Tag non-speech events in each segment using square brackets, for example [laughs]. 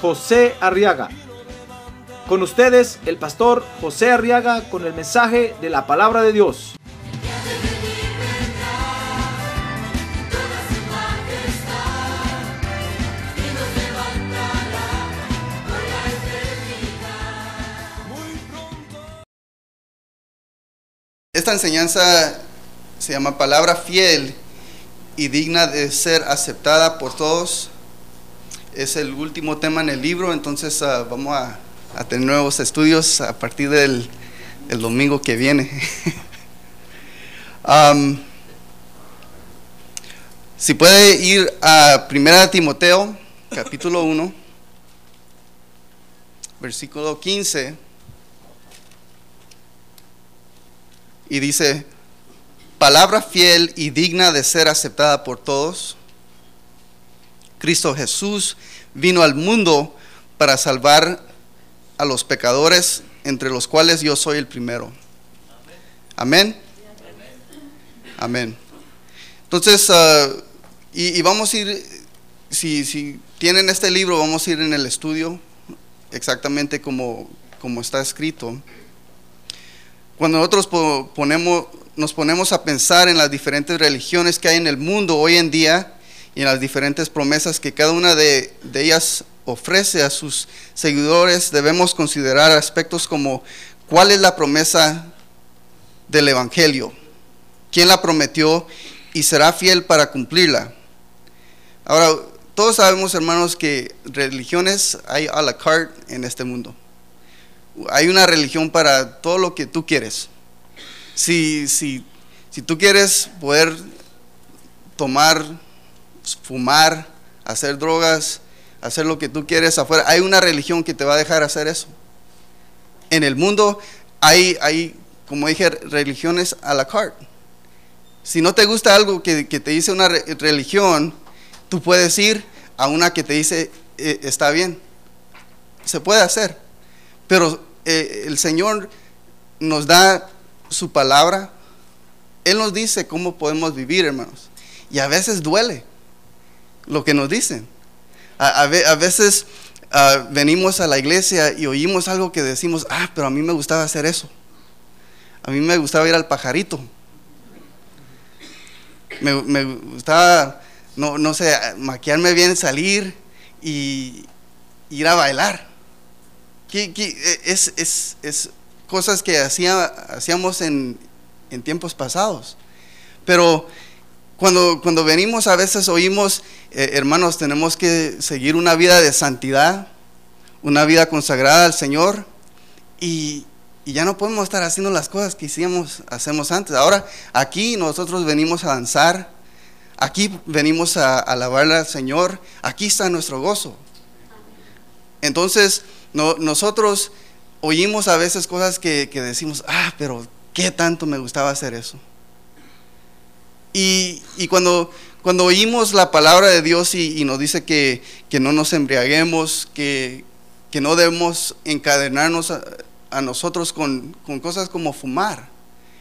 José Arriaga. Con ustedes, el pastor José Arriaga con el mensaje de la palabra de Dios. Esta enseñanza se llama palabra fiel y digna de ser aceptada por todos. Es el último tema en el libro, entonces ah, vamos a, tener nuevos estudios a partir del el domingo que viene. [laughs] Si puede ir a 1 Timoteo, capítulo 1, versículo 15. y dice, palabra fiel y digna de ser aceptada por todos. Cristo Jesús vino al mundo para salvar a los pecadores, entre los cuales yo soy el primero. Amén. Amén. Entonces, ah, y, vamos a ir, si, si tienen este libro, vamos a ir en el estudio exactamente como, como está escrito. Cuando nosotros po- ponemos, nos ponemos a pensar en las diferentes religiones que hay en el mundo hoy en día y en las diferentes promesas que cada una de, ellas ofrece a sus seguidores, debemos considerar aspectos como cuál es la promesa del Evangelio, quién la prometió y será fiel para cumplirla. Ahora, todos sabemos, hermanos, que religiones hay a la carte en este mundo hay una religión para todo lo que tú quieres. Si, si, si tú quieres poder tomar, fumar, hacer drogas, hacer lo que tú quieres afuera, hay una religión que te va a dejar hacer eso. En el mundo hay, hay como dije, religiones a la carte. Si no te gusta algo que, que te dice una re- religión, tú puedes ir a una que te dice "Eh, está bien. Se puede hacer. Pero eh, el Señor nos da su palabra. Él nos dice cómo podemos vivir, hermanos. Y a veces duele lo que nos dicen. A, a a veces ah, venimos a la iglesia y oímos algo que decimos, ah, pero a mí me gustaba hacer eso. A mí me gustaba ir al pajarito. Me, me gustaba, no, no sé, maquillarme bien, salir y ir a bailar. Que- que, eh, es, es- es cosas que hacía, hacíamos en, en tiempos pasados. Pero cuando, cuando venimos a veces oímos, eh, hermanos, tenemos que seguir una vida de santidad, una vida consagrada al Señor y, y ya no podemos estar haciendo las cosas que hacíamos, hacemos antes. Ahora aquí nosotros venimos a danzar, aquí venimos a, a alabar al Señor, aquí está nuestro gozo. Entonces, no- nosotros oímos a veces cosas que, que decimos, ah, pero qué tanto me gustaba hacer eso. Y, y cuando, cuando oímos la palabra de Dios y, y nos dice que, que no nos embriaguemos, que, que no debemos encadenarnos a, a nosotros con, con cosas como fumar.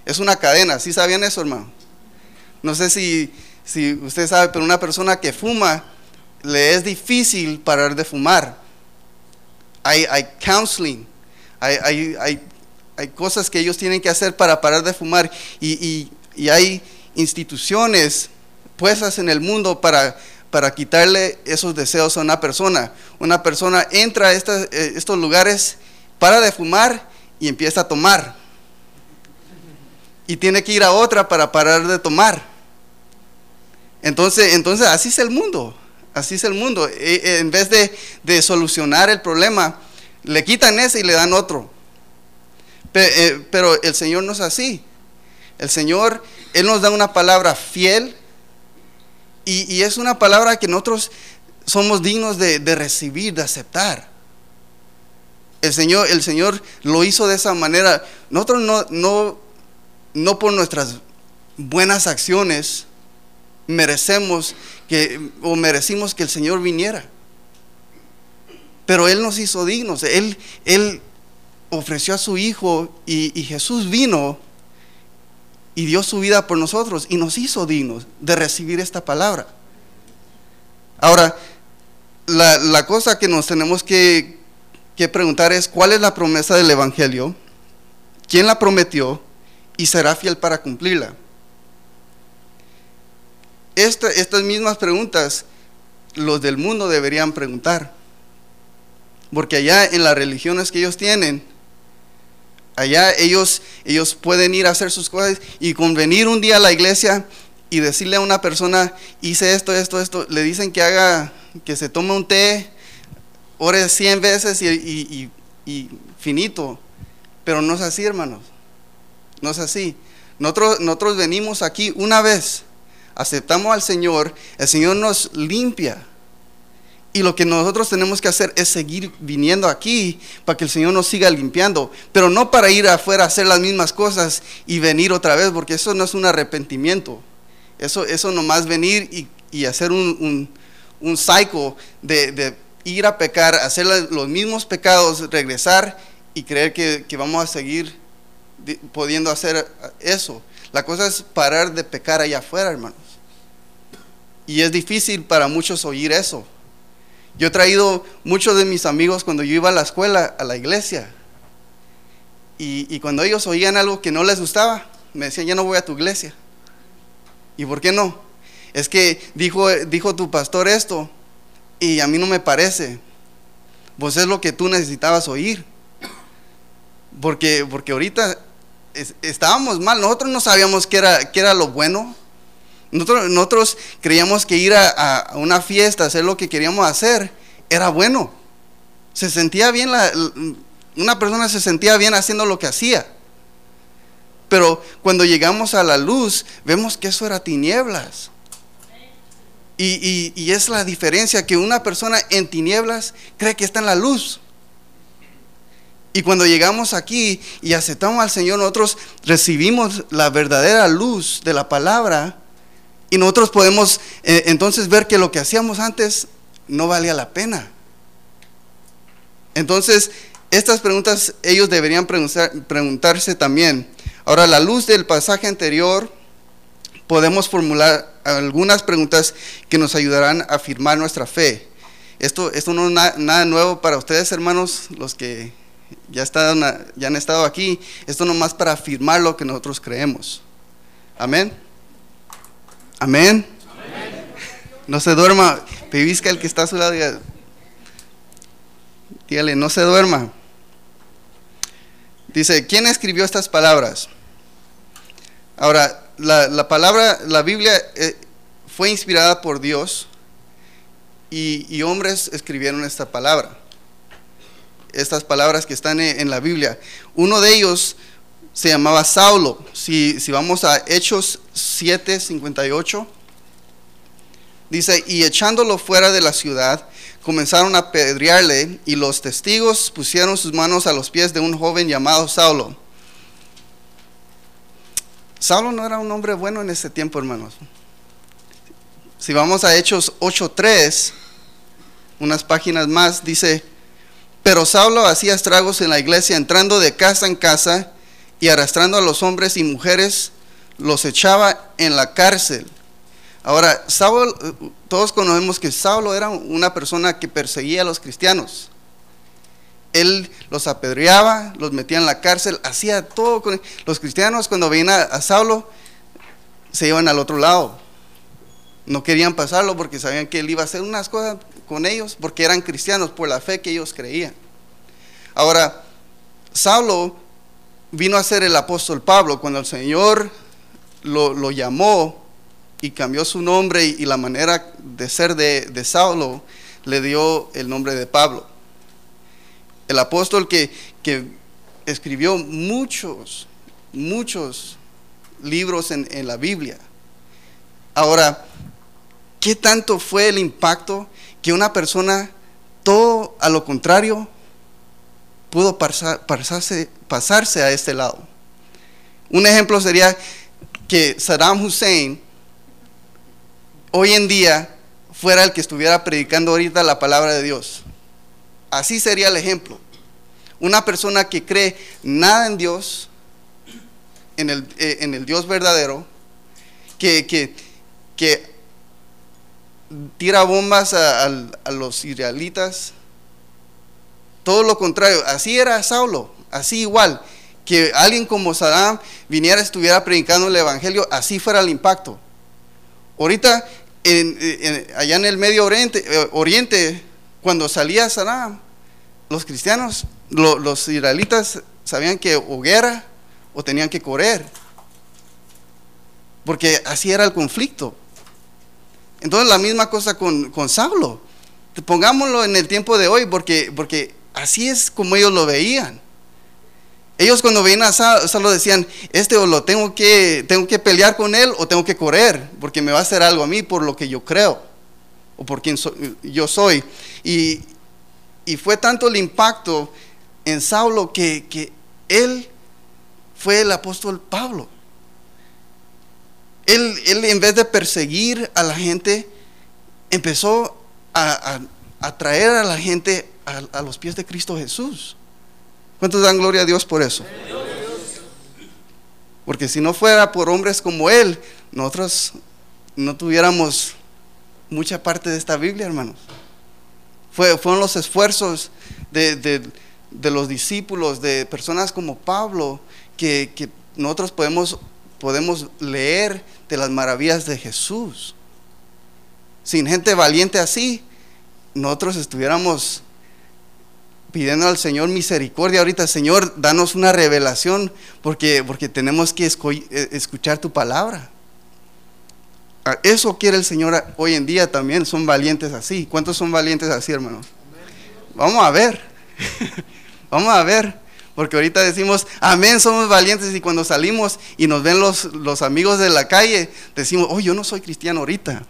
Es una cadena, ¿sí sabían eso, hermano? No sé si, si usted sabe, pero una persona que fuma, le es difícil parar de fumar hay, hay counseling, hay, hay, hay, hay cosas que ellos tienen que hacer para parar de fumar y, y- y hay instituciones puestas en el mundo para, para quitarle esos deseos a una persona. Una persona entra a eh, estos lugares, para de fumar y empieza a tomar. Y tiene que ir a otra para parar de tomar. Entonces, entonces así es el mundo. Así es el mundo. E- e- En vez de, de solucionar el problema, le quitan ese y le dan otro. Eh, Pero el Señor no es así. El Señor, Él nos da una palabra fiel y, es una palabra que nosotros somos dignos de, recibir, de aceptar. El Señor, el Señor lo hizo de esa manera. Nosotros no, no, no por nuestras buenas acciones merecemos que, o merecimos que el Señor viniera. Pero Él nos hizo dignos. Él, él ofreció a su Hijo y Jesús vino y dio su vida por nosotros y nos hizo dignos de recibir esta palabra. Ahora, la, cosa que nos tenemos que, que preguntar es, ¿cuál es la promesa del Evangelio? ¿Quién la prometió? Y será fiel para cumplirla. Esta- estas mismas preguntas los del mundo deberían preguntar. Porque allá en las religiones que ellos tienen, allá ellos, ellos pueden ir a hacer sus cosas y con venir un día a la iglesia y decirle a una persona, hice esto, esto, esto, le dicen que haga, que se tome un té, ore 100 veces y, y- y- y finito. Pero no es así, hermanos. No es así. Nosotros, nosotros venimos aquí una vez, aceptamos al Señor, el Señor nos limpia. Y lo que nosotros tenemos que hacer es seguir viniendo aquí para que el Señor nos siga limpiando. Pero no para ir afuera a hacer las mismas cosas y venir otra vez, porque eso no es un arrepentimiento. Eso, eso nomás venir y, y hacer un, un, un de, de ir a pecar, hacer los mismos pecados, regresar y creer que, que vamos a seguir di- pudiendo hacer eso. La cosa es parar de pecar allá afuera, hermanos. Y es difícil para muchos oír eso. Yo he traído muchos de mis amigos cuando yo iba a la escuela, a la iglesia. Y, y cuando ellos oían algo que no les gustaba, me decían, ya no voy a tu iglesia. ¿Y por qué no? Es que dijo, dijo tu pastor esto y a mí no me parece. Pues es lo que tú necesitabas oír. Porque, porque ahorita es- estábamos mal, nosotros no sabíamos qué era, qué era lo bueno. Nosotros, nosotros creíamos que ir a, una fiesta, hacer lo que queríamos hacer, era bueno. Se sentía bien, la- una persona se sentía bien haciendo lo que hacía. Pero cuando llegamos a la luz, vemos que eso era tinieblas. Y, y- y es la diferencia que una persona en tinieblas cree que está en la luz. Y cuando llegamos aquí y aceptamos al Señor, nosotros recibimos la verdadera luz de la palabra y nosotros podemos eh, entonces ver que lo que hacíamos antes no valía la pena. Entonces, estas preguntas ellos deberían preguntar- preguntarse también. Ahora, a la luz del pasaje anterior, podemos formular algunas preguntas que nos ayudarán a afirmar nuestra fe. Esto, esto no es na- nada nuevo para ustedes, hermanos, los que ya, están, ya han estado aquí. Esto nomás para afirmar lo que nosotros creemos. Amén. Amén. No se duerma. Pevisca el que está a su lado. Dígale, no se duerma. Dice, ¿quién escribió estas palabras? Ahora, la, la palabra, la Biblia eh, fue inspirada por Dios y, y hombres escribieron esta palabra. Estas palabras que están en la Biblia. Uno de ellos se llamaba Saulo. Si, si vamos a Hechos 7, 58, dice, y echándolo fuera de la ciudad, comenzaron a apedrearle y los testigos pusieron sus manos a los pies de un joven llamado Saulo. Saulo no era un hombre bueno en ese tiempo, hermanos. Si vamos a Hechos 8.3, unas páginas más, dice, pero Saulo hacía estragos en la iglesia, entrando de casa en casa y arrastrando a los hombres y mujeres, los echaba en la cárcel. Ahora, Saulo, todos conocemos que Saulo era una persona que perseguía a los cristianos. Él los apedreaba, los metía en la cárcel, hacía todo con los cristianos cuando venían a, a Saulo se iban al otro lado. No querían pasarlo porque sabían que él iba a hacer unas cosas con ellos porque eran cristianos por la fe que ellos creían. Ahora, Saulo vino a ser el apóstol Pablo cuando el Señor lo, lo llamó y cambió su nombre y, la manera de ser de, de Saulo, le dio el nombre de Pablo. El apóstol que, que escribió muchos, muchos libros en, en la Biblia. Ahora, ¿qué tanto fue el impacto que una persona, todo a lo contrario, pudo pasar- pasarse, pasarse a este lado. Un ejemplo sería que Saddam Hussein hoy en día fuera el que estuviera predicando ahorita la palabra de Dios. Así sería el ejemplo. Una persona que cree nada en Dios, en el, eh, en el Dios verdadero, que, que, que tira bombas a, a- a los israelitas. Todo lo contrario, así era Saulo, así igual. Que alguien como Saddam viniera, estuviera predicando el Evangelio, así fuera el impacto. Ahorita, allá en el Medio Oriente, eh, Oriente, cuando salía Saddam, los cristianos, lo- los israelitas sabían que o o tenían que correr. Porque así era el conflicto. Entonces la misma cosa con, con Saulo. Pongámoslo en el tiempo de hoy porque, porque así es como ellos lo veían. Ellos cuando veían a Sa- Saulo decían, este o lo tengo que, tengo que pelear con él o tengo que correr porque me va a hacer algo a mí por lo que yo creo o por quien yo soy. Y, y fue tanto el impacto en Saulo que, que él fue el apóstol Pablo. Él, él en vez de perseguir a la gente, empezó a, a- a traer a la gente a los pies de Cristo Jesús. ¿Cuántos dan gloria a Dios por eso? Porque si no fuera por hombres como Él, nosotros no tuviéramos mucha parte de esta Biblia, hermanos. Fue, fueron los esfuerzos de, los discípulos, de personas como Pablo, que, nosotros podemos leer de las maravillas de Jesús. Sin gente valiente así, nosotros estuviéramos pidiendo al Señor misericordia ahorita, Señor, danos una revelación, porque, porque tenemos que eh, escuchar tu palabra. Ah, Eso quiere el Señor hoy en día también, son valientes así. ¿Cuántos son valientes así, hermanos? Vamos a ver, [laughs] vamos a ver, porque ahorita decimos, amén, somos valientes y cuando salimos y nos ven los, los amigos de la calle, decimos, oh, yo no soy cristiano ahorita.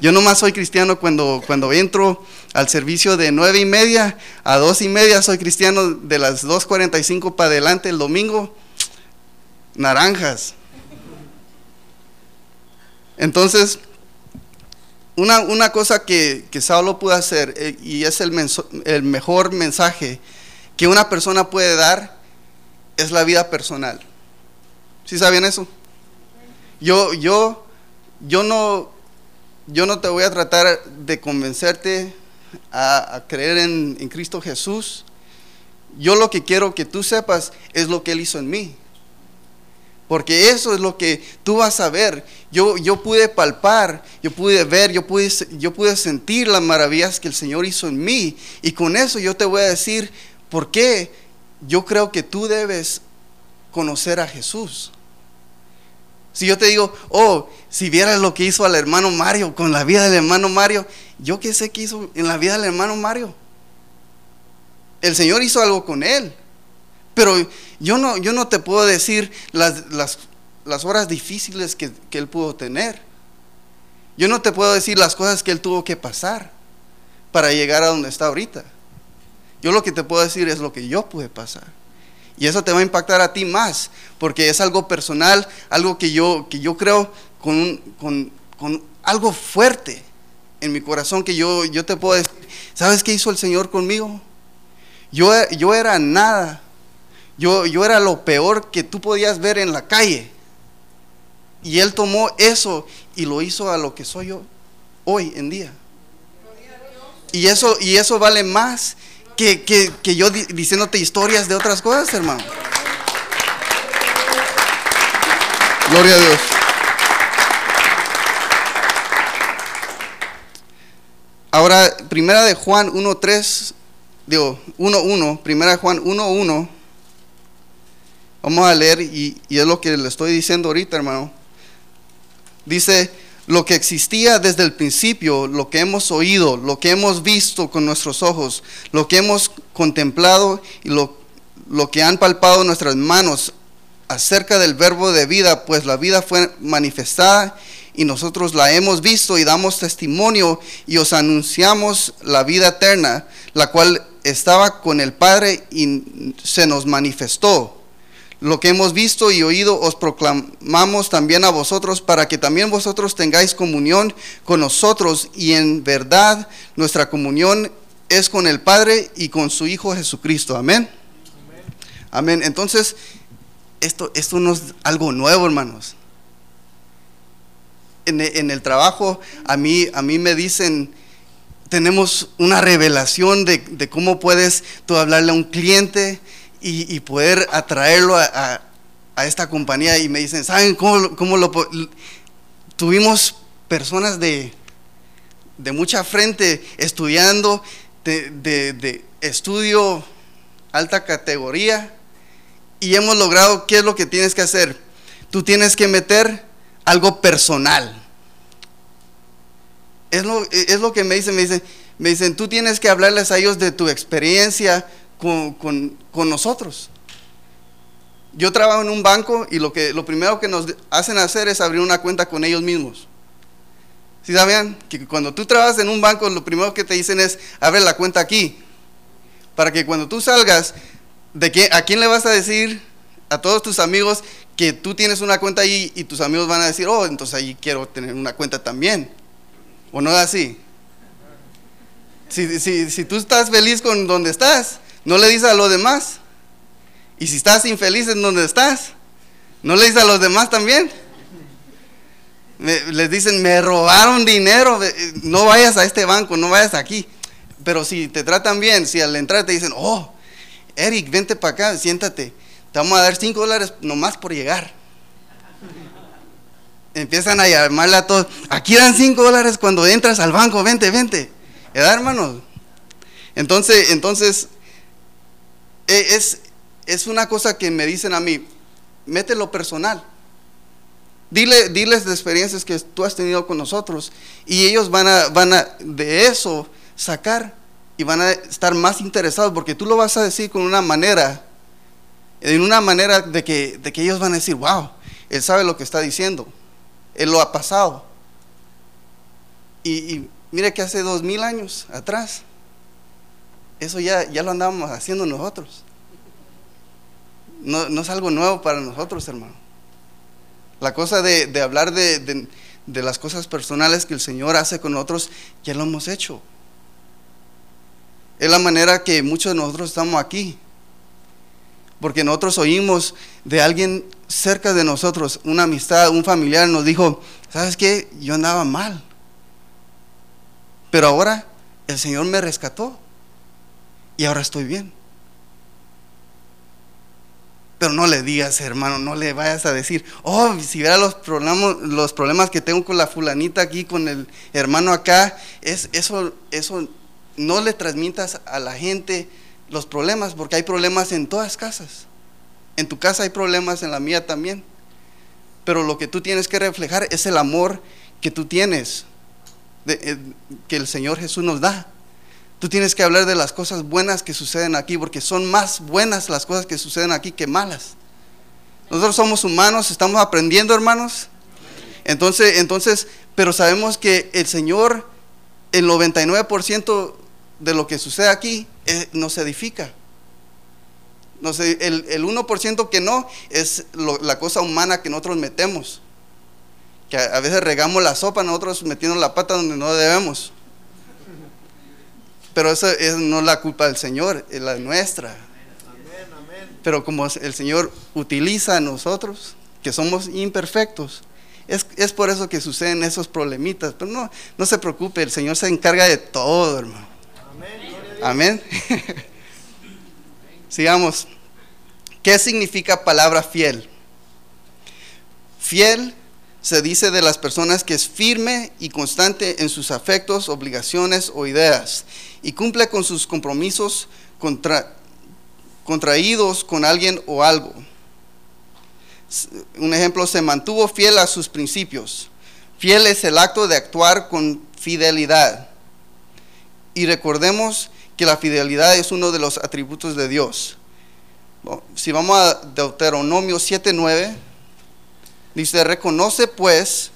Yo nomás soy cristiano cuando, cuando entro al servicio de nueve y media a dos y media, soy cristiano de las 2.45 para adelante el domingo, naranjas. Entonces, una, una cosa que, que Saulo pudo hacer, eh, y es el, menso- el mejor mensaje que una persona puede dar, es la vida personal. ¿Sí saben eso? Yo, yo, yo no, yo no te voy a tratar de convencerte a, creer en, en Cristo Jesús. Yo lo que quiero que tú sepas es lo que Él hizo en mí. Porque eso es lo que tú vas a ver. Yo, yo pude palpar, yo pude ver, yo pude, yo pude sentir las maravillas que el Señor hizo en mí. Y con eso yo te voy a decir por qué yo creo que tú debes conocer a Jesús. Si yo te digo, oh, si vieras lo que hizo al hermano Mario con la vida del hermano Mario, yo qué sé qué hizo en la vida del hermano Mario. El Señor hizo algo con él. Pero yo no, yo no te puedo decir las, las, las horas difíciles que, que él pudo tener. Yo no te puedo decir las cosas que él tuvo que pasar para llegar a donde está ahorita. Yo lo que te puedo decir es lo que yo pude pasar. Y eso te va a impactar a ti más, porque es algo personal, algo que yo, que yo creo con, con, con algo fuerte en mi corazón que yo, yo te puedo decir, ¿sabes qué hizo el Señor conmigo? Yo, yo era nada, yo, yo era lo peor que tú podías ver en la calle. Y Él tomó eso y lo hizo a lo que soy yo hoy en día. Y eso, y eso vale más que, que- que yo di- diciéndote historias de otras cosas, hermano. Gloria a Dios. Ahora, primera de Juan 1.3, digo, 1.1, primera de Juan 1.1, vamos a leer y, y es lo que le estoy diciendo ahorita, hermano. Dice, lo que existía desde el principio, lo que hemos oído, lo que hemos visto con nuestros ojos, lo que hemos contemplado y lo, lo que han palpado nuestras manos acerca del verbo de vida, pues la vida fue manifestada y nosotros la hemos visto y damos testimonio y os anunciamos la vida eterna, la cual estaba con el Padre y se nos manifestó. Lo que hemos visto y oído os proclamamos también a vosotros para que también vosotros tengáis comunión con nosotros y en verdad nuestra comunión es con el Padre y con su Hijo Jesucristo. Amén. Amén. Entonces, esto, esto no es algo nuevo, hermanos. En, en el trabajo, a mí, a mí me dicen, tenemos una revelación de, de cómo puedes tú hablarle a un cliente y, poder atraerlo a, esta compañía. Y me dicen, ¿saben cómo, cómo lo... Tuvimos personas de, de mucha frente estudiando, de, de, estudio alta categoría, y hemos logrado, ¿qué es lo que tienes que hacer? Tú tienes que meter algo personal. Es lo, es lo que me dicen, me dicen, me dicen, tú tienes que hablarles a ellos de tu experiencia con, con, con nosotros. Yo trabajo en un banco y lo, que, lo primero que nos hacen hacer es abrir una cuenta con ellos mismos. Si ¿Sí sabían que cuando tú trabajas en un banco, lo primero que te dicen es, abre la cuenta aquí. Para que cuando tú salgas, ¿de ¿a quién le vas a decir a todos tus amigos que tú tienes una cuenta ahí y tus amigos van a decir, oh, entonces ahí quiero tener una cuenta también? ¿O no es así? Si, si, si tú estás feliz con donde estás, no le dices a los demás. Y si estás infeliz en donde estás, no le dices a los demás también. Les dicen, me robaron dinero, no vayas a este banco, no vayas aquí. Pero si te tratan bien, si al entrar te dicen, oh, Eric, vente para acá, siéntate, te vamos a dar 5 dólares nomás por llegar. Empiezan a llamarle a todos, aquí dan 5 dólares cuando entras al banco, vente, vente. ¿Edad, hermanos? Entonces, entonces, es, es una cosa que me dicen a mí, mételo personal. Dile, diles de experiencias que tú has tenido con nosotros y ellos van a, van a de eso sacar y van a estar más interesados porque tú lo vas a decir con una manera, en una manera de que, de que ellos van a decir, wow, él sabe lo que está diciendo, él lo ha pasado. Y, y mire que hace dos mil años atrás, eso ya, ya lo andábamos haciendo nosotros. No, no es algo nuevo para nosotros, hermano. La cosa de, de hablar de, de, de, las cosas personales que el Señor hace con nosotros, ya lo hemos hecho. Es la manera que muchos de nosotros estamos aquí. Porque nosotros oímos de alguien cerca de nosotros, una amistad, un familiar nos dijo, ¿sabes qué? Yo andaba mal. Pero ahora el Señor me rescató y ahora estoy bien. Pero no le digas, hermano, no le vayas a decir, oh, si viera los problemas, los problemas que tengo con la fulanita aquí, con el hermano acá, es, eso, eso no le transmitas a la gente los problemas, porque hay problemas en todas casas. En tu casa hay problemas, en la mía también. Pero lo que tú tienes que reflejar es el amor que tú tienes, eh, que el Señor Jesús nos da. Tú tienes que hablar de las cosas buenas que suceden aquí, porque son más buenas las cosas que suceden aquí que malas. Nosotros somos humanos, estamos aprendiendo, hermanos. Entonces, entonces, pero sabemos que el Señor, el 99% de lo que sucede aquí, eh, nos edifica. El, el 1% que no es la cosa humana que nosotros metemos. Que a, a veces regamos la sopa, nosotros metiendo la pata donde no debemos. Pero eso es no la culpa del Señor, es la nuestra. Pero como el Señor utiliza a nosotros, que somos imperfectos, es, es, por eso que suceden esos problemitas. Pero no, no se preocupe, el Señor se encarga de todo, hermano. Amén. [laughs] Sigamos. ¿Qué significa palabra fiel? Fiel se dice de las personas que es firme y constante en sus afectos, obligaciones o ideas y cumple con sus compromisos contra, contraídos con alguien o algo. Un ejemplo, se mantuvo fiel a sus principios. Fiel es el acto de actuar con fidelidad. Y recordemos que la fidelidad es uno de los atributos de Dios. Si vamos a Deuteronomio 7:9, dice, reconoce pues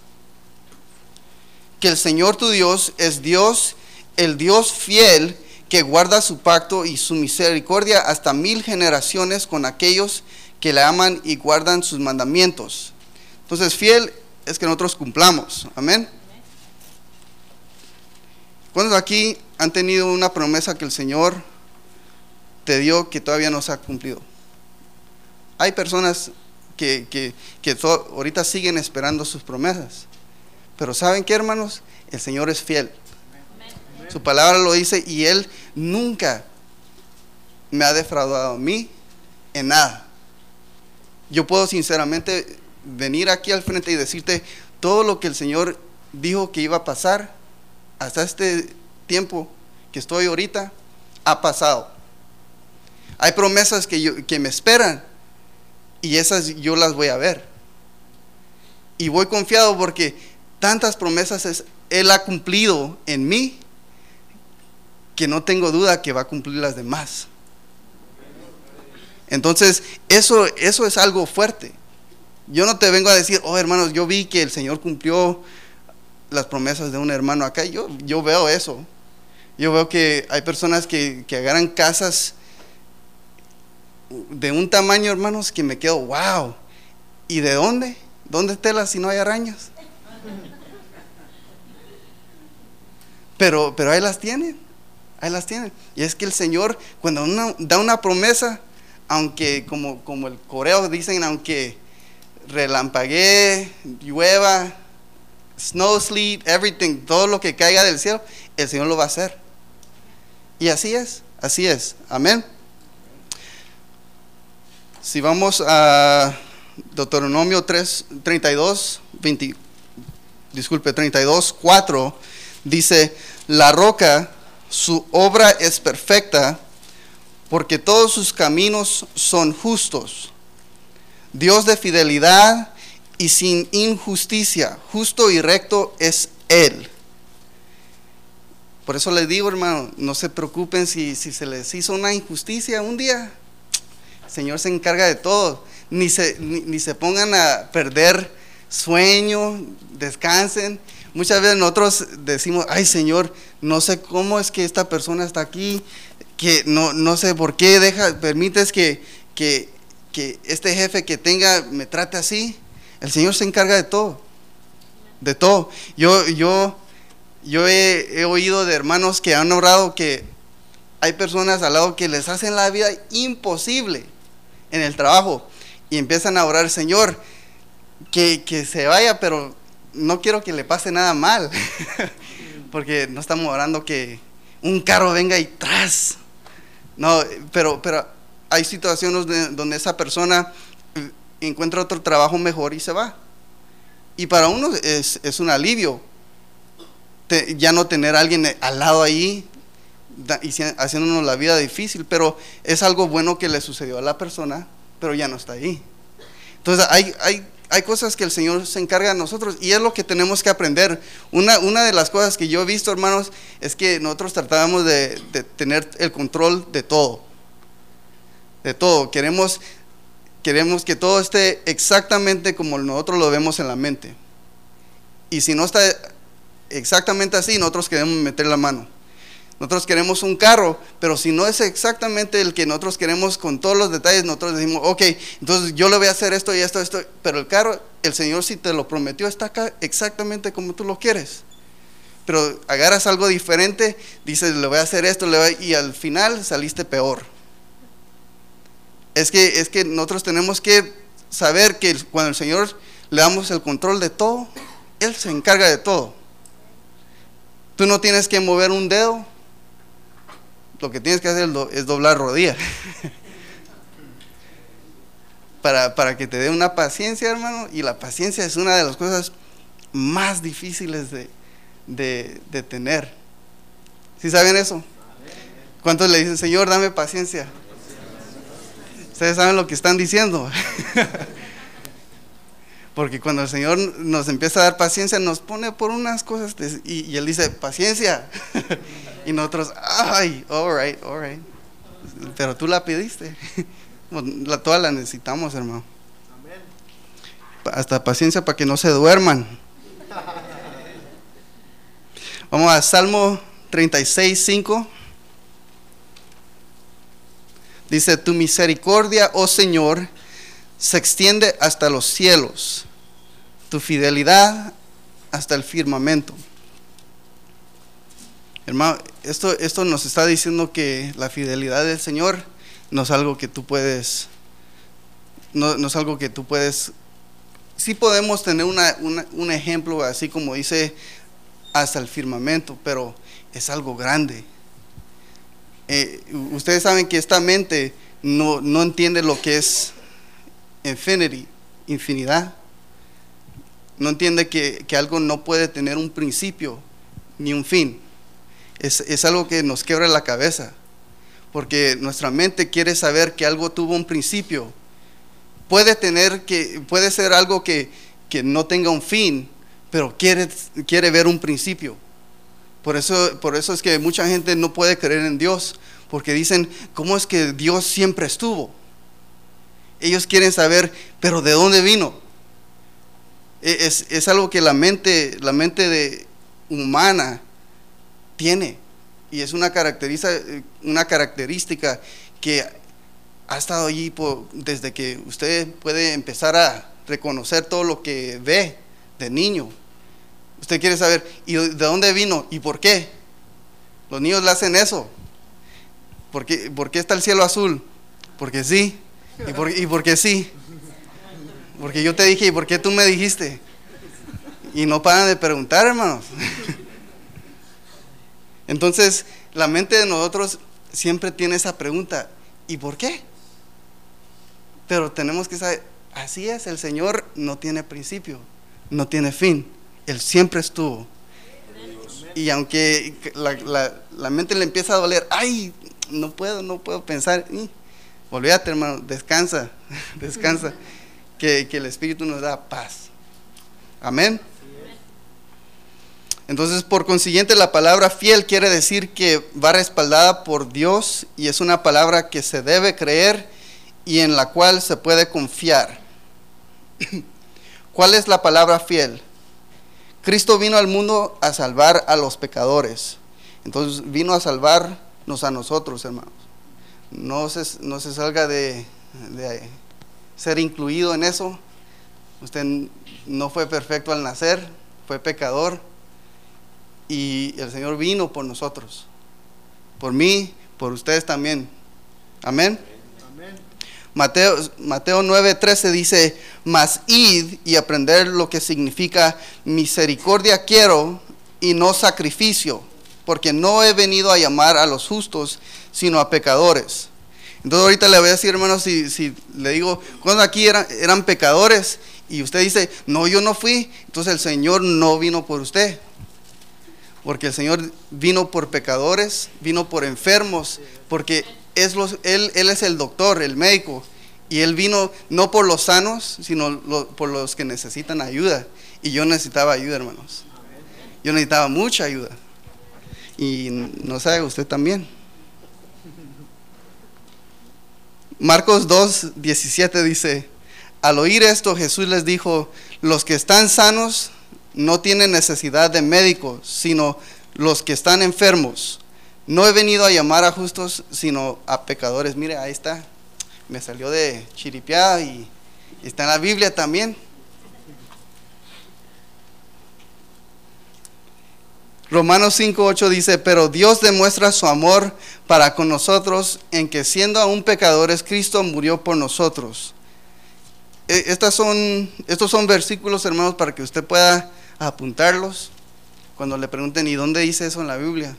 que el Señor tu Dios es Dios el Dios fiel que guarda su pacto y su misericordia hasta mil generaciones con aquellos que le aman y guardan sus mandamientos. Entonces, fiel es que nosotros cumplamos. Amén. ¿Cuántos aquí han tenido una promesa que el Señor te dio que todavía no se ha cumplido? Hay personas que, que, que ahorita siguen esperando sus promesas. Pero ¿saben qué, hermanos? El Señor es fiel. Su palabra lo dice y Él nunca me ha defraudado a mí en nada. Yo puedo sinceramente venir aquí al frente y decirte todo lo que el Señor dijo que iba a pasar hasta este tiempo que estoy ahorita, ha pasado. Hay promesas que, yo- que me esperan y esas yo las voy a ver. Y voy confiado porque tantas promesas es- Él ha cumplido en mí que no tengo duda que va a cumplir las demás. Entonces, eso, eso es algo fuerte. Yo no te vengo a decir, oh hermanos, yo vi que el Señor cumplió las promesas de un hermano acá. Yo, yo veo eso. Yo veo que hay personas que, que agarran casas de un tamaño, hermanos, que me quedo, wow. ¿Y de dónde? ¿Dónde telas si no hay arañas? Pero, pero ahí las tienen, ahí las tienen. Y es que el Señor, cuando uno da una promesa, aunque como, como el coreo dicen, aunque relampaguee, llueva, snow, sleet, everything, todo lo que caiga del cielo, el Señor lo va a hacer. Y así es, así es. Amén. Si vamos a Deuteronomio 3, 32, 20, disculpe, 32, 4, dice, la roca, su obra es perfecta, porque todos sus caminos son justos. Dios de fidelidad y sin injusticia, justo y recto es Él. Por eso les digo, hermano, no se preocupen si, si se les hizo una injusticia un día. Señor se encarga de todo. Ni se, ni, ni se pongan a perder sueño, descansen. Muchas veces nosotros decimos, ay Señor, no sé cómo es que esta persona está aquí, que no, no sé por qué deja, permites que, que, que este jefe que tenga me trate así. El Señor se encarga de todo, de todo. Yo, yo, yo he, he oído de hermanos que han orado que hay personas al lado que les hacen la vida imposible en el trabajo y empiezan a orar, Señor, que, que se vaya, pero no quiero que le pase nada mal, [laughs] porque no estamos orando que un carro venga y tras. No, pero, pero hay situaciones de- donde esa persona eh, encuentra otro trabajo mejor y se va. Y para uno es, es un alivio te- ya no tener a alguien al lado ahí haciéndonos la vida difícil, pero es algo bueno que le sucedió a la persona, pero ya no está ahí. Entonces hay, hay, hay cosas que el Señor se encarga de nosotros y es lo que tenemos que aprender. Una, una de las cosas que yo he visto, hermanos, es que nosotros tratábamos de, de tener el control de todo. De todo. Queremos, queremos que todo esté exactamente como nosotros lo vemos en la mente. Y si no está exactamente así, nosotros queremos meter la mano. Nosotros queremos un carro, pero si no es exactamente el que nosotros queremos con todos los detalles, nosotros decimos, ok, entonces yo le voy a hacer esto y esto, esto, pero el carro, el Señor si te lo prometió, está acá exactamente como tú lo quieres. Pero agarras algo diferente, dices, le voy a hacer esto, le voy a- y al final saliste peor. Es que, es que nosotros tenemos que saber que cuando el Señor le damos el control de todo, Él se encarga de todo. Tú no tienes que mover un dedo, lo que tienes que hacer es do- es doblar rodilla. para, para que te dé una paciencia, hermano, y la paciencia es una de las cosas más difíciles de, de, de tener. ¿Sí saben eso? ¿Cuántos le dicen, Señor, dame paciencia? Ustedes saben lo que están diciendo. [laughs] Porque cuando el Señor nos empieza a dar paciencia, nos pone por unas cosas y, Él dice, paciencia. [laughs] y nosotros, ay, all right, all right. Pero tú la pediste. [laughs] La, toda la necesitamos, hermano. Hasta paciencia para que no se duerman. Vamos a Salmo 36, 5. Dice, tu misericordia, oh Señor, se extiende hasta los cielos, tu fidelidad hasta el firmamento. Hermano, esto, esto nos está diciendo que la fidelidad del Señor no es algo que tú puedes, no, no es algo que tú puedes, sí podemos tener una- un ejemplo así como dice hasta el firmamento, pero es algo grande. Eh, ustedes saben que esta mente no, no entiende lo que es infinity, infinidad. No entiende que, que algo no puede tener un principio ni un fin. Es, es algo que nos quebra la cabeza, porque nuestra mente quiere saber que algo tuvo un principio. Puede tener que, puede ser algo que, que no tenga un fin, pero quiere, quiere ver un principio. Por eso, por eso es que mucha gente no puede creer en Dios, porque dicen, ¿cómo es que Dios siempre estuvo? Ellos quieren saber, pero ¿de dónde vino? E- Es, algo que la mente, la mente humana tiene. Y es una característica, una característica que ha estado allí desde que usted puede empezar a reconocer todo lo que ve de niño. Usted quiere saber, ¿y de dónde vino? ¿Y por qué? Los niños le hacen eso. ¿Por qué, por qué está el cielo azul? Porque sí. ¿Y por, y porque sí? Porque yo te dije, ¿y por qué tú me dijiste? Y no paran de preguntar, hermanos. [laughs] Entonces, la mente de nosotros siempre tiene esa pregunta, ¿y por qué? Pero tenemos que saber, así es, el Señor no tiene principio, no tiene fin, Él siempre estuvo. Y aunque la, la- la mente le empieza a doler, ay, no puedo, no puedo pensar, y, olvídate hermano, descansa, [laughs] descansa, que, que el Espíritu nos da paz. Amén. Entonces, por consiguiente, la palabra fiel quiere decir que va respaldada por Dios y es una palabra que se debe creer y en la cual se puede confiar. [clears throat] ¿Cuál es la palabra fiel? Cristo vino al mundo a salvar a los pecadores. Entonces vino a salvarnos a nosotros, hermanos. No se, no se salga de, de ser incluido en eso. Usted no fue perfecto al nacer, fue pecador y el Señor vino por nosotros, por mí, por ustedes también. Amén. Mateo, Mateo 9:13 dice, mas id y aprender lo que significa misericordia quiero y no sacrificio, porque no he venido a llamar a los justos, sino a pecadores. Entonces ahorita le voy a decir, hermano, si, le digo, cuando aquí eran, pecadores y usted dice, no, yo no fui, entonces el Señor no vino por usted. Porque el Señor vino por pecadores, vino por enfermos, porque es él, es el doctor, el médico. Y Él vino no por los sanos, sino por los que necesitan ayuda. Y yo necesitaba ayuda, hermanos. Yo necesitaba mucha ayuda. Y no sabe usted también. Marcos 2, 17 dice, al oír esto Jesús les dijo, los que están sanos no tienen necesidad de médicos, sino los que están enfermos. No he venido a llamar a justos, sino a pecadores. Mire, ahí está. Me salió de chiripiada y y está en la Biblia también. Romanos 5:8 dice, pero Dios demuestra su amor para con nosotros en que siendo aún pecadores, Cristo murió por nosotros. E- Estas son, estos son versículos, hermanos, para que usted pueda apuntarlos. Cuando le pregunten, ¿y dónde dice eso en la Biblia?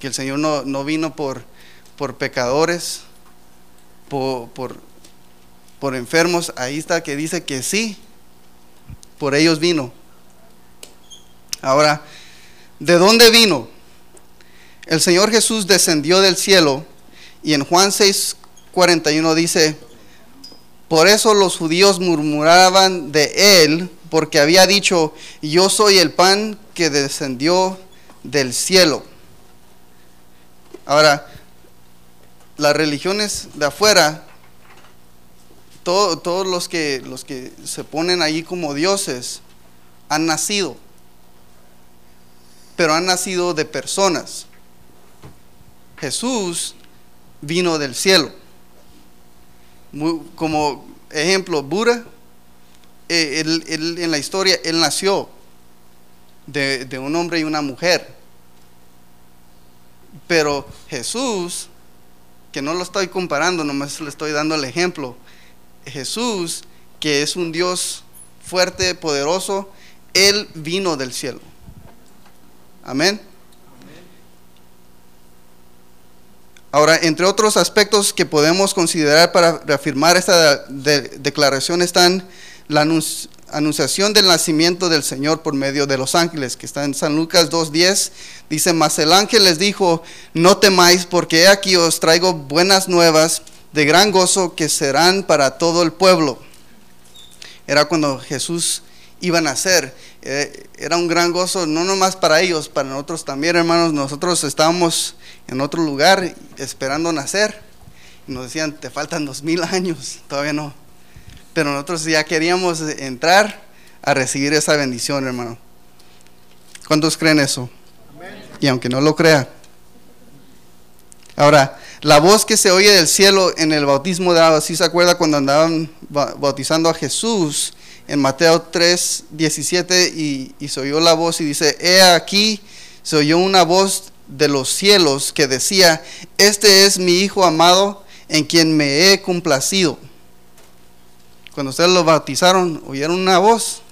Que el Señor no, no vino por, por pecadores, por, por, por enfermos. Ahí está que dice que sí, por ellos vino. Ahora, ¿de dónde vino? El Señor Jesús descendió del cielo y en Juan 6, 41 dice, por eso los judíos murmuraban de él, porque había dicho, yo soy el pan que descendió del cielo. Ahora, las religiones de afuera, todo- todos los que, los que se ponen ahí como dioses, han nacido, pero han nacido de personas. Jesús vino del cielo. Como ejemplo, Buda, eh, él en la historia, él nació de, de un hombre y una mujer. Pero Jesús, que no lo estoy comparando, nomás le estoy dando el ejemplo. Jesús, que es un Dios fuerte, poderoso, Él vino del cielo. Amén. Ahora, entre otros aspectos que podemos considerar para reafirmar esta de- declaración están la anun- anunciación del nacimiento del Señor por medio de los ángeles, que está en San Lucas 2.10. Dice, mas el ángel les dijo, no temáis, porque he aquí os traigo buenas nuevas de gran gozo que serán para todo el pueblo. Era cuando Jesús iba a nacer. Eh, era un gran gozo, no nomás para ellos, para nosotros también, hermanos. Nosotros estábamos en otro lugar esperando nacer. Y nos decían, te faltan dos mil años, [laughs] todavía no. Pero nosotros ya queríamos entrar a recibir esa bendición, hermano. ¿Cuántos creen eso? Y aunque no lo crea. Ahora, la voz que se oye del cielo en el bautismo de agua, ¿sí se acuerda cuando andaban ba- bautizando a Jesús en Mateo 3, 17 y, se oyó la voz y dice, he aquí, se oyó una voz de los cielos que decía, este es mi Hijo amado en quien me he complacido. Cuando ustedes lo bautizaron, oyeron una voz.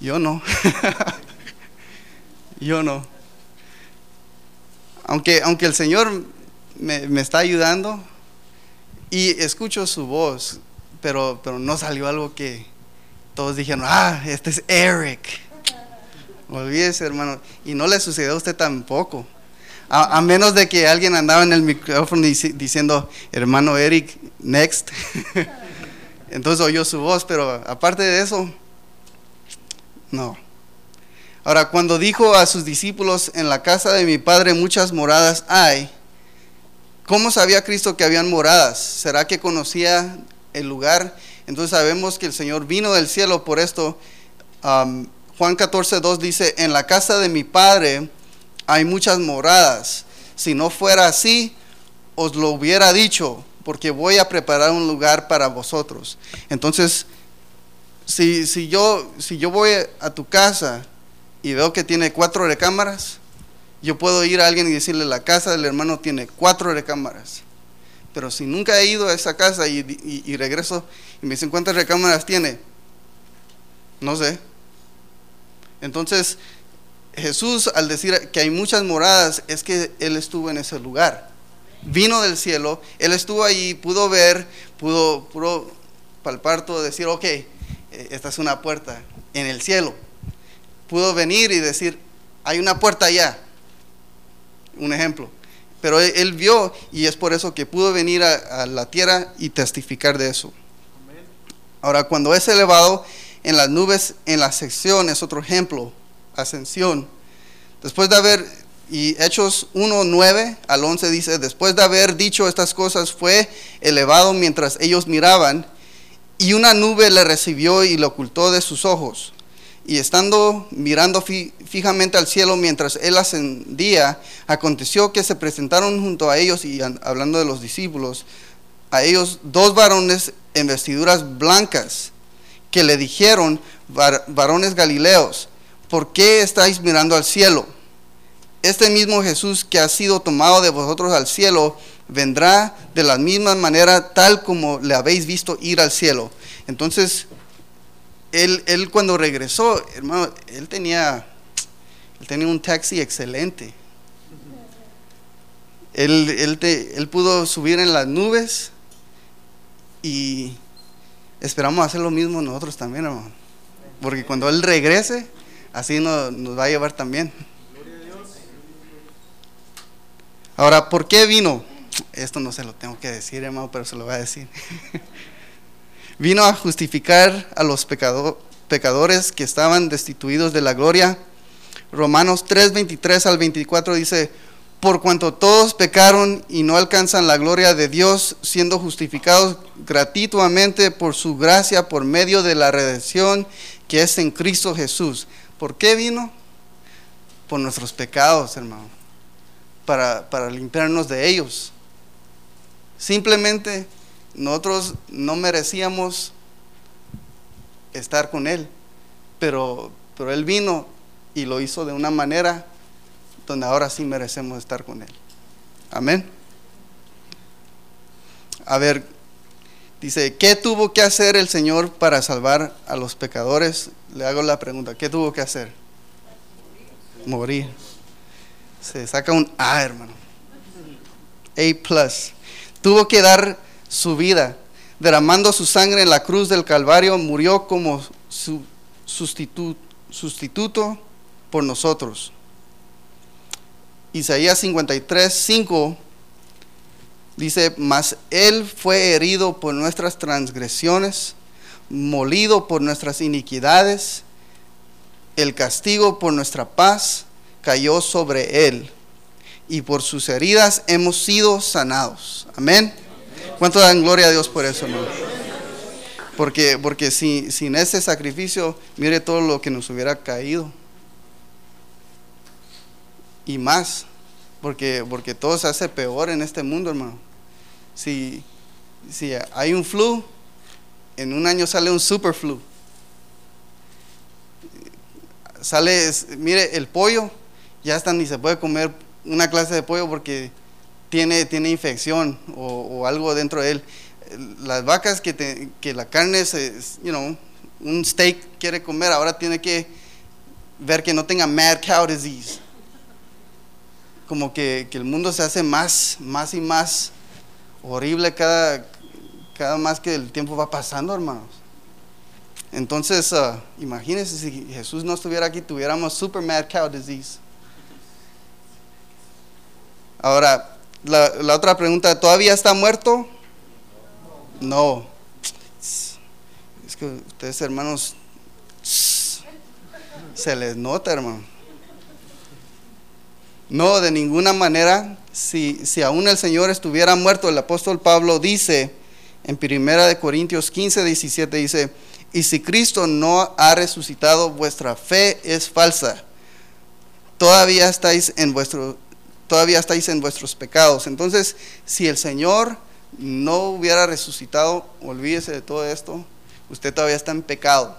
Yo no. [laughs] Yo no. Aunque, aunque el Señor me, me está ayudando y escucho su voz, pero, pero no salió algo que todos dijeron, ah, este es Eric. Olvídese, hermano. Y no le sucedió a usted tampoco. A, menos de que alguien andaba en el micrófono dici- diciendo, hermano Eric, next. [laughs] Entonces oyó su voz, pero aparte de eso, no. Ahora, cuando dijo a sus discípulos, en la casa de mi padre muchas moradas hay, ¿cómo sabía Cristo que habían moradas? ¿Será que conocía el lugar? Entonces sabemos que el Señor vino del cielo por esto. Juan 14, 2 dice, en la casa de mi padre hay muchas moradas. Si no fuera así, os lo hubiera dicho, porque voy a preparar un lugar para vosotros. Entonces, si, si, yo, si yo voy a tu casa y veo que tiene cuatro recámaras, yo puedo ir a alguien y decirle, la casa del hermano tiene cuatro recámaras. Pero si nunca he ido a esa casa y, regreso y me dicen cuántas recámaras tiene, no sé. Entonces, Jesús al decir que hay muchas moradas es que Él estuvo en ese lugar. Vino del cielo, Él estuvo ahí, pudo ver, pudo, pudo palpar todo, decir, ok, eh, esta es una puerta en el cielo. Pudo venir y decir, hay una puerta allá. Un ejemplo. Pero él, vio y es por eso que pudo venir a, la tierra y testificar de eso. Ahora, cuando es elevado en las nubes, en la sección, es otro ejemplo, ascensión. Después de haber, y Hechos 1, 9 al 11 dice, después de haber dicho estas cosas, fue elevado mientras ellos miraban, y una nube le recibió y le ocultó de sus ojos. Y estando mirando fi- fijamente al cielo mientras él ascendía, aconteció que se presentaron junto a ellos, y an- hablando de los discípulos, a ellos dos varones en vestiduras blancas, que le dijeron, "Var- varones galileos, ¿por qué estáis mirando al cielo? Este mismo Jesús que ha sido tomado de vosotros al cielo, vendrá de la misma manera tal como le habéis visto ir al cielo. Entonces, él, él cuando regresó, hermano, él tenía, él tenía un taxi excelente. Él, él, te- él pudo subir en las nubes y esperamos hacer lo mismo nosotros también, hermano. Porque cuando Él regrese, así nos, nos va a llevar también. Ahora, ¿por qué vino? Esto no se lo tengo que decir, hermano, pero se lo voy a decir. [laughs] vino a justificar a los pecado- pecadores que estaban destituidos de la gloria. Romanos 3, 23 al 24 dice, por cuanto todos pecaron y no alcanzan la gloria de Dios, siendo justificados gratuitamente por su gracia, por medio de la redención que es en Cristo Jesús. ¿Por qué vino? Por nuestros pecados, hermano, para, para limpiarnos de ellos. Simplemente nosotros no merecíamos estar con Él, pero, pero Él vino y lo hizo de una manera donde ahora sí merecemos estar con Él. Amén. A ver, dice, ¿qué tuvo que hacer el Señor para salvar a los pecadores? Le hago la pregunta, ¿qué tuvo que hacer? Morir. Se saca un A, hermano. A plus. Tuvo que dar su vida, derramando su sangre en la cruz del Calvario, murió como su sustituto, por nosotros. Isaías 53, 5 dice, mas Él fue herido por nuestras transgresiones, molido por nuestras iniquidades, el castigo por nuestra paz cayó sobre Él, y por sus heridas hemos sido sanados. Amén. ¿Cuánto dan gloria a Dios por eso, hermano? Porque, porque si, sin ese sacrificio, mire todo lo que nos hubiera caído. Y más, porque, porque todo se hace peor en este mundo, hermano. Si, si hay un flu, en un año sale un super flu. Sale, mire, el pollo, ya hasta ni se puede comer una clase de pollo porque tiene, tiene infección o, algo dentro de él. Las vacas que, te- que la carne, se, you know, un steak quiere comer, ahora tiene que ver que no tenga mad cow disease. Como que, que el mundo se hace más, más y más horrible cada, cada más que el tiempo va pasando, hermanos. Entonces, ah, imagínense si Jesús no estuviera aquí, tuviéramos super mad cow disease. Ahora, la, la otra pregunta, ¿todavía está muerto? No. Es que ustedes, hermanos, se les nota, hermano. No, de ninguna manera. Si, si aún el Señor estuviera muerto, el apóstol Pablo dice en Primera de Corintios 15, 17, dice, y si Cristo no ha resucitado, vuestra fe es falsa. Todavía estáis en vuestro, todavía estáis en vuestros pecados. Entonces, si el Señor no hubiera resucitado, olvídese de todo esto, usted todavía está en pecado.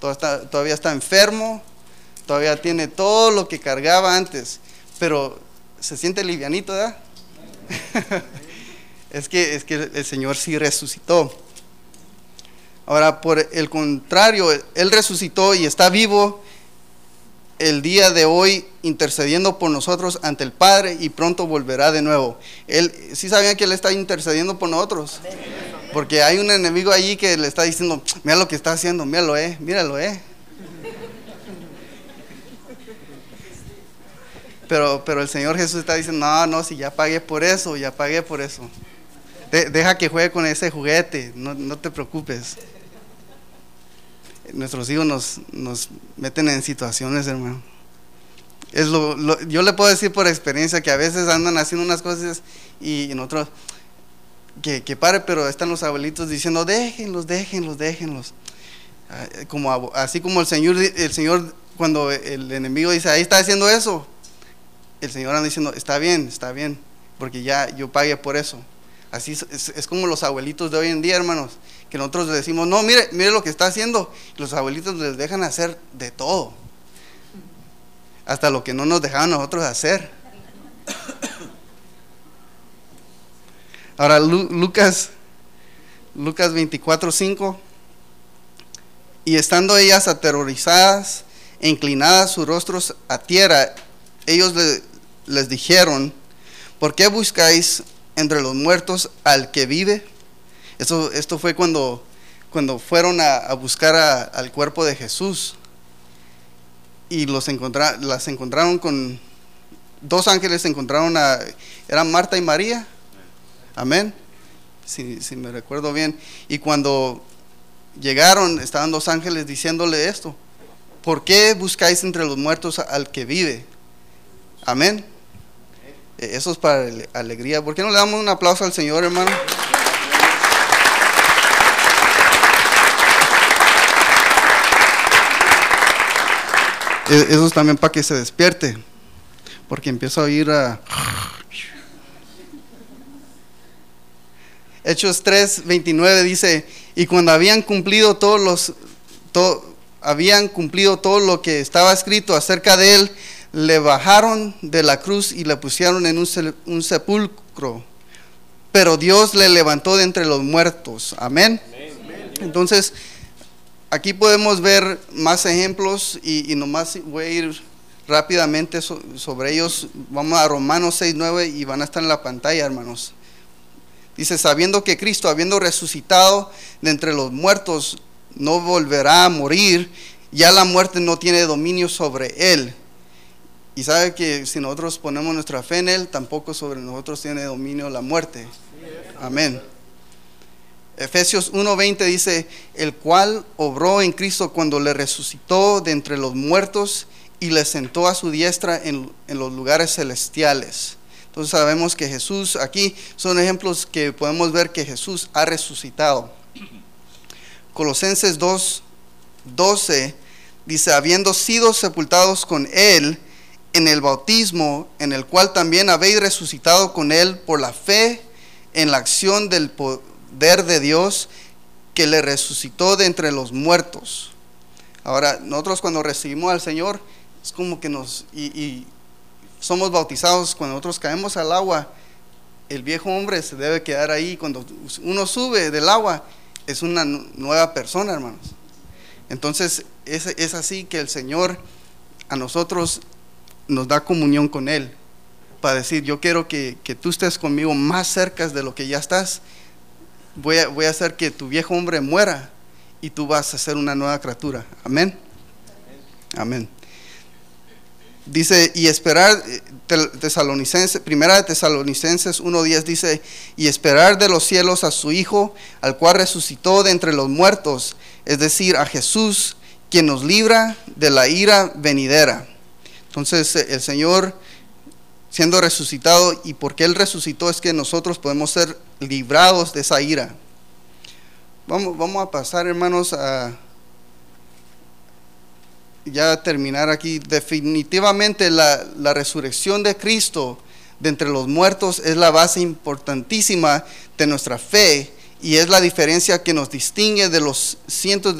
Todavía está, enfermo, todavía tiene todo lo que cargaba antes, pero se siente livianito, ¿verdad? [laughs] es, que, es que el Señor sí resucitó. Ahora, por el contrario, Él resucitó y está vivo el día de hoy intercediendo por nosotros ante el Padre y pronto volverá de nuevo. Él, ¿Sí sabían que Él está intercediendo por nosotros? Porque hay un enemigo allí que le está diciendo, mira lo que está haciendo, míralo, eh, míralo, eh. Pero, pero el Señor Jesús está diciendo, no, no, si ya pagué por eso, ya pagué por eso. De- deja que juegue con ese juguete, no, no te preocupes. Nuestros hijos nos, nos meten en situaciones, hermano. Es lo, lo- yo le puedo decir por experiencia que a veces andan haciendo unas cosas y en otros, que, que pare, pero están los abuelitos diciendo, déjenlos, déjenlos, déjenlos. Ah, Como, así como el Señor, el Señor, cuando el enemigo dice, ahí está haciendo eso, el Señor anda diciendo, está bien, está bien, porque ya yo pagué por eso. Así es, es- es como los abuelitos de hoy en día, hermanos, que nosotros decimos, no, mire, mire lo que está haciendo. Los abuelitos les dejan hacer de todo. Hasta lo que no nos dejaban nosotros hacer. Ahora, Lu- Lucas, Lucas 24, 5. Y estando ellas aterrorizadas e inclinadas sus rostros a tierra, ellos le- les dijeron, ¿por qué buscáis entre los muertos al que vive? Esto, esto fue cuando, cuando fueron a, buscar al cuerpo de Jesús y los encontra- las encontraron con dos ángeles, encontraron a, eran Marta y María, amén, si, si me recuerdo bien, y cuando llegaron estaban dos ángeles diciéndole esto, ¿por qué buscáis entre los muertos al que vive? Amén. Eh, Eso es para ale- alegría. ¿Por qué no le damos un aplauso al Señor, hermano? Eso es también para que se despierte. Porque empiezo a oír a... Hechos 3, 29 dice, y cuando habían cumplido todos los, to- habían cumplido todo lo que estaba escrito acerca de él, le bajaron de la cruz y le pusieron en un sepulcro. Pero Dios le levantó de entre los muertos. Amén. Entonces, aquí podemos ver más ejemplos y, nomás voy a ir rápidamente so- sobre ellos. Vamos a Romanos 6, 9 y van a estar en la pantalla, hermanos. Dice, sabiendo que Cristo, habiendo resucitado de entre los muertos, no volverá a morir, ya la muerte no tiene dominio sobre él. Y sabe que si nosotros ponemos nuestra fe en él, tampoco sobre nosotros tiene dominio la muerte. Amén. Efesios 1:20 dice, el cual obró en Cristo cuando le resucitó de entre los muertos y le sentó a su diestra en, en los lugares celestiales. Entonces sabemos que Jesús, aquí son ejemplos que podemos ver que Jesús ha resucitado. Colosenses 2, 12 dice, habiendo sido sepultados con Él en el bautismo, en el cual también habéis resucitado con Él por la fe en la acción del poder de Dios que le resucitó de entre los muertos. Ahora, nosotros cuando recibimos al Señor, es como que nos, y, somos bautizados, cuando nosotros caemos al agua, el viejo hombre se debe quedar ahí. Cuando uno sube del agua, es una nu- nueva persona, hermanos. Entonces, es, es así que el Señor a nosotros nos da comunión con Él. Para decir, yo quiero que, que tú estés conmigo más cerca de lo que ya estás. Voy a, hacer que tu viejo hombre muera y tú vas a ser una nueva criatura. Amén. Amén. Dice, y esperar, eh, primera de Tesalonicenses 1.10 dice, y esperar de los cielos a su Hijo, al cual resucitó de entre los muertos, es decir, a Jesús, quien nos libra de la ira venidera. Entonces eh, el Señor, siendo resucitado, y porque Él resucitó es que nosotros podemos ser librados de esa ira. Vamos, vamos a pasar, hermanos, a ya terminar aquí. Definitivamente la, la resurrección de Cristo de entre los muertos es la base importantísima de nuestra fe y es la diferencia que nos distingue de los cientos,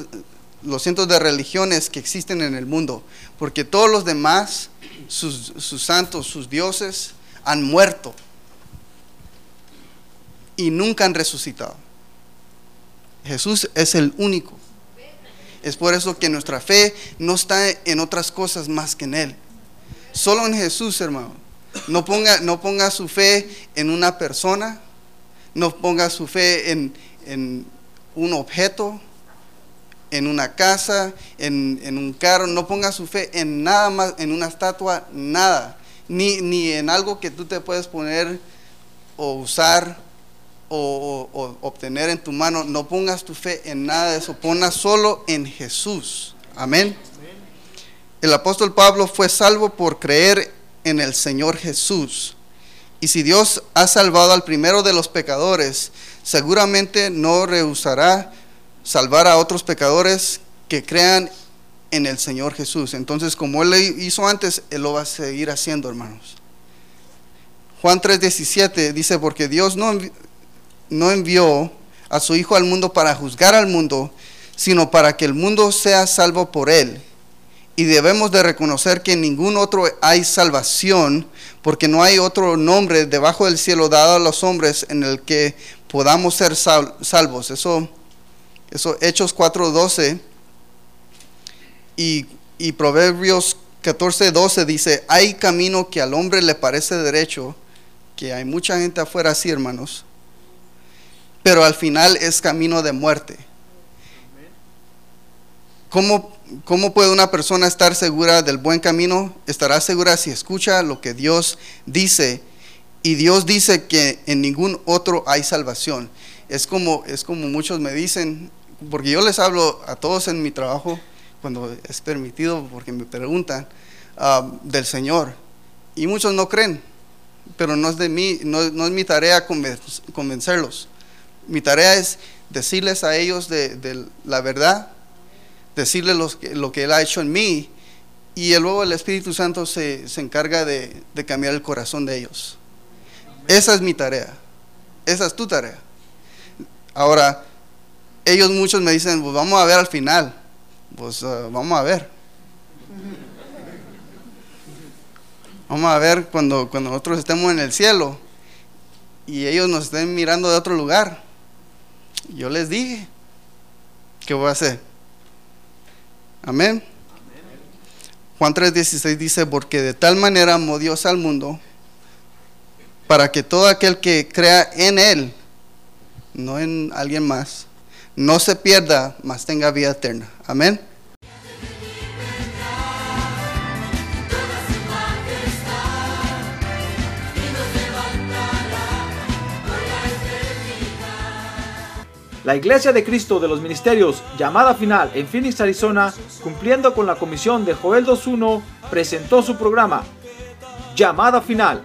los cientos de religiones que existen en el mundo. Porque todos los demás, sus, santos, sus dioses, han muerto y nunca han resucitado. Jesús es el único. Es por eso que nuestra fe no está en otras cosas más que en Él. Solo en Jesús, hermano. No ponga, no ponga su fe en una persona, no ponga su fe en, en un objeto, en una casa, en, en un carro, no ponga su fe en nada más, en una estatua, nada. Ni, ni en algo que tú te puedes poner o usar o, obtener en tu mano. No pongas tu fe en nada de eso, ponla solo en Jesús. Amén. El apóstol Pablo fue salvo por creer en el Señor Jesús. Y si Dios ha salvado al primero de los pecadores, seguramente no rehusará salvar a otros pecadores que crean en el Señor Jesús. Entonces, como Él hizo antes, Él lo va a seguir haciendo, hermanos. Juan 3:17 dice, porque Dios no, no envió a su Hijo al mundo para juzgar al mundo, sino para que el mundo sea salvo por Él. Y debemos de reconocer que en ningún otro hay salvación, porque no hay otro nombre debajo del cielo dado a los hombres en el que podamos ser sal- salvos. Eso, eso Hechos 4:12 y, y Proverbios 14:12 dice, hay camino que al hombre le parece derecho, que hay mucha gente afuera así, hermanos, pero al final es camino de muerte. ¿Cómo, ¿Cómo puede una persona estar segura del buen camino? Estará segura si escucha lo que Dios dice. Y Dios dice que en ningún otro hay salvación. Es como, es como muchos me dicen, porque yo les hablo a todos en mi trabajo, cuando es permitido, porque me preguntan ah, del Señor. Y muchos no creen, pero no es de mí, no, no es mi tarea conven- convencerlos. Mi tarea es decirles a ellos de, de la verdad decirle los lo que Él ha hecho en mí y luego el Espíritu Santo se, se encarga de, de cambiar el corazón de ellos. Esa es mi tarea. Esa es tu tarea. Ahora, ellos muchos me dicen, pues vamos a ver al final. Pues uh, vamos a ver. Vamos a ver cuando, cuando nosotros estemos en el cielo y ellos nos estén mirando de otro lugar. Yo les dije, ¿qué voy a hacer? Amén. Juan 3:16 dice, porque de tal manera amó Dios al mundo, para que todo aquel que crea en Él, no en alguien más, no se pierda, mas tenga vida eterna. Amén. La Iglesia de Cristo de los Ministerios, llamada final en Phoenix, Arizona, cumpliendo con la comisión de Joel 2.1, presentó su programa, Llamada Final.